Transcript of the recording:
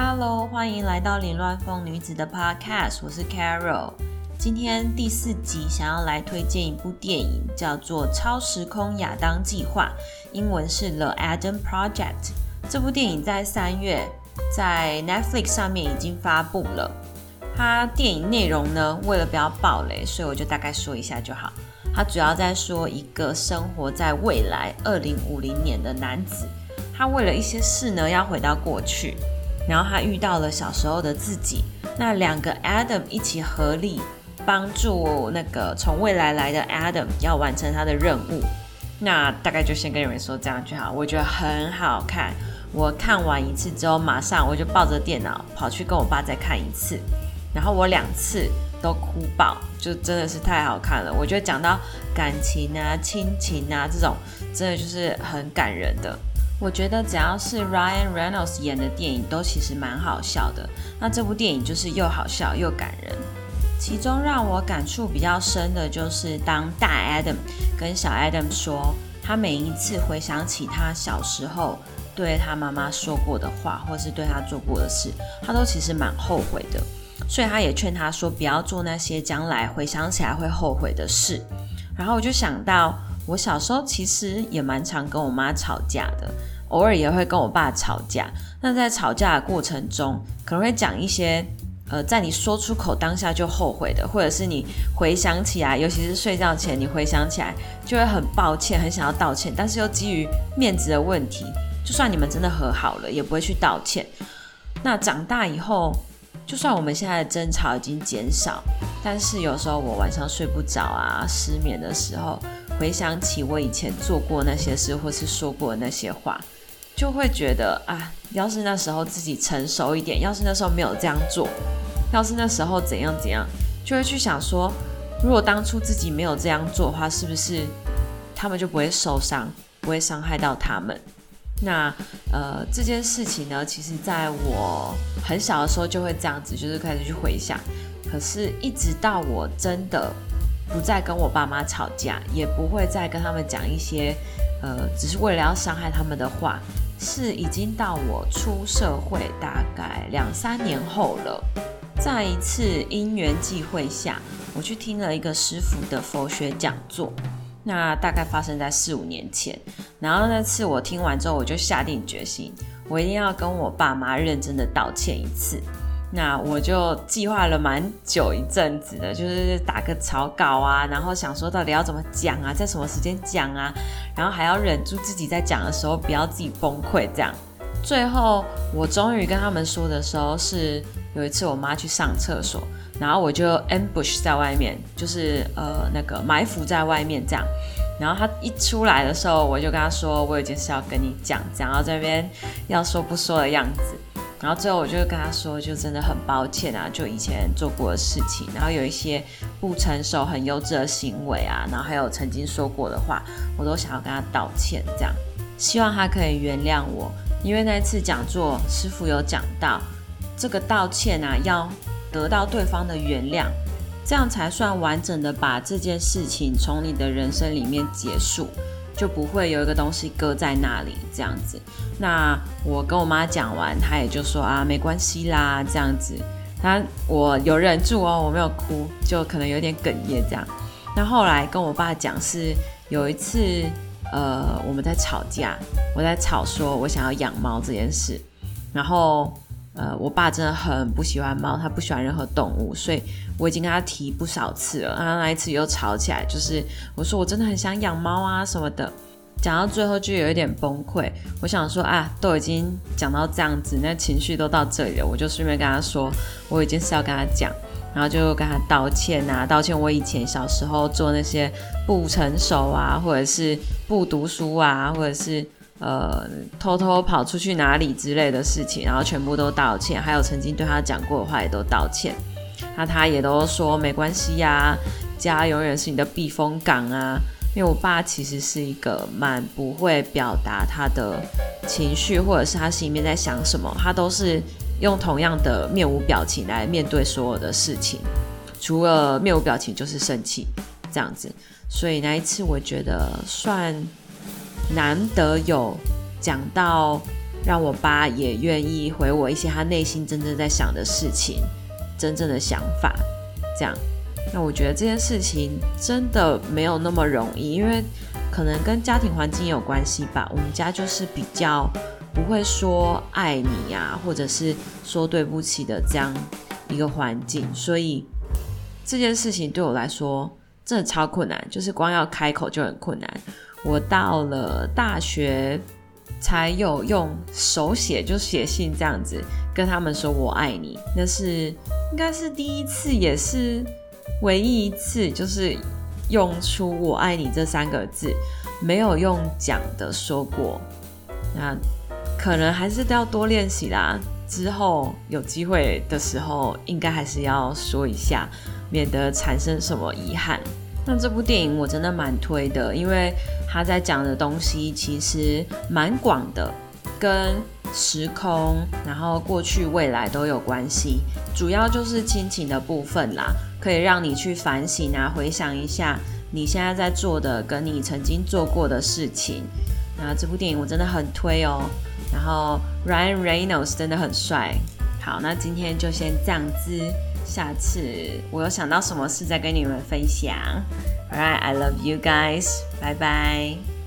Hello，欢迎来到凌乱风女子的 Podcast，我是 Carol。今天第四集想要来推荐一部电影，叫做《超时空亚当计划》，英文是 The Adam Project。这部电影在三月在 Netflix 上面已经发布了。它电影内容呢，为了不要爆雷，所以我就大概说一下就好。它主要在说一个生活在未来二零五零年的男子，他为了一些事呢要回到过去，然后他遇到了小时候的自己，那两个 Adam 一起合力帮助那个从未来来的 Adam 要完成他的任务。那大概就先跟你们说这样就好，我觉得很好看。我看完一次之后，马上我就抱着电脑跑去跟我爸再看一次，然后我两次。都哭爆，就真的是太好看了。我觉得讲到感情啊、亲情啊这种，真的就是很感人的。我觉得只要是 Ryan Reynolds 演的电影，都其实蛮好笑的。那这部电影就是又好笑又感人。其中让我感触比较深的就是，当大 Adam 跟小 Adam 说，他每一次回想起他小时候对他妈妈说过的话，或是对他做过的事，他都其实蛮后悔的。所以他也劝他说，不要做那些将来回想起来会后悔的事。然后我就想到，我小时候其实也蛮常跟我妈吵架的，偶尔也会跟我爸吵架。那在吵架的过程中，可能会讲一些，呃，在你说出口当下就后悔的，或者是你回想起来，尤其是睡觉前，你回想起来就会很抱歉，很想要道歉，但是又基于面子的问题，就算你们真的和好了，也不会去道歉。那长大以后。就算我们现在的争吵已经减少，但是有时候我晚上睡不着啊，失眠的时候，回想起我以前做过那些事，或是说过的那些话，就会觉得啊，要是那时候自己成熟一点，要是那时候没有这样做，要是那时候怎样怎样，就会去想说，如果当初自己没有这样做的话，是不是他们就不会受伤，不会伤害到他们？那呃这件事情呢，其实在我很小的时候就会这样子，就是开始去回想。可是，一直到我真的不再跟我爸妈吵架，也不会再跟他们讲一些呃只是为了要伤害他们的话，是已经到我出社会大概两三年后了。在一次因缘际会下，我去听了一个师傅的佛学讲座。那大概发生在四五年前，然后那次我听完之后，我就下定决心，我一定要跟我爸妈认真的道歉一次。那我就计划了蛮久一阵子的，就是打个草稿啊，然后想说到底要怎么讲啊，在什么时间讲啊，然后还要忍住自己在讲的时候不要自己崩溃这样。最后我终于跟他们说的时候，是有一次我妈去上厕所。然后我就 ambush 在外面，就是呃那个埋伏在外面这样。然后他一出来的时候，我就跟他说：“我有件事要跟你讲，讲到这边要说不说的样子。”然后最后我就跟他说：“就真的很抱歉啊，就以前做过的事情，然后有一些不成熟、很幼稚的行为啊，然后还有曾经说过的话，我都想要跟他道歉，这样希望他可以原谅我。因为那次讲座师傅有讲到这个道歉啊，要。”得到对方的原谅，这样才算完整的把这件事情从你的人生里面结束，就不会有一个东西搁在那里这样子。那我跟我妈讲完，她也就说啊，没关系啦，这样子。她我有忍住哦，我没有哭，就可能有点哽咽这样。那后来跟我爸讲是有一次，呃，我们在吵架，我在吵说我想要养猫这件事，然后。呃，我爸真的很不喜欢猫，他不喜欢任何动物，所以我已经跟他提不少次了。然后那一次又吵起来，就是我说我真的很想养猫啊什么的，讲到最后就有一点崩溃。我想说啊，都已经讲到这样子，那情绪都到这里了，我就顺便跟他说，我已经是要跟他讲，然后就跟他道歉啊，道歉我以前小时候做那些不成熟啊，或者是不读书啊，或者是。呃，偷偷跑出去哪里之类的事情，然后全部都道歉，还有曾经对他讲过的话也都道歉。那他也都说没关系呀，家永远是你的避风港啊。因为我爸其实是一个蛮不会表达他的情绪，或者是他心里面在想什么，他都是用同样的面无表情来面对所有的事情，除了面无表情就是生气这样子。所以那一次我觉得算。难得有讲到让我爸也愿意回我一些他内心真正在想的事情，真正的想法。这样，那我觉得这件事情真的没有那么容易，因为可能跟家庭环境有关系吧。我们家就是比较不会说爱你呀，或者是说对不起的这样一个环境，所以这件事情对我来说真的超困难，就是光要开口就很困难。我到了大学。才有用手写就写信这样子跟他们说我爱你，那是应该是第一次，也是唯一一次，就是用出我爱你这三个字，没有用讲的说过。那可能还是都要多练习啦，之后有机会的时候，应该还是要说一下，免得产生什么遗憾。那这部电影我真的蛮推的，因为他在讲的东西其实蛮广的，跟时空、然后过去、未来都有关系。主要就是亲情的部分啦，可以让你去反省啊，回想一下你现在在做的，跟你曾经做过的事情。那这部电影我真的很推哦。然后 Ryan Reynolds 真的很帅。好，那今天就先这样子。下次我有想到什么事再跟你们分享。All right, I love you guys. 拜拜。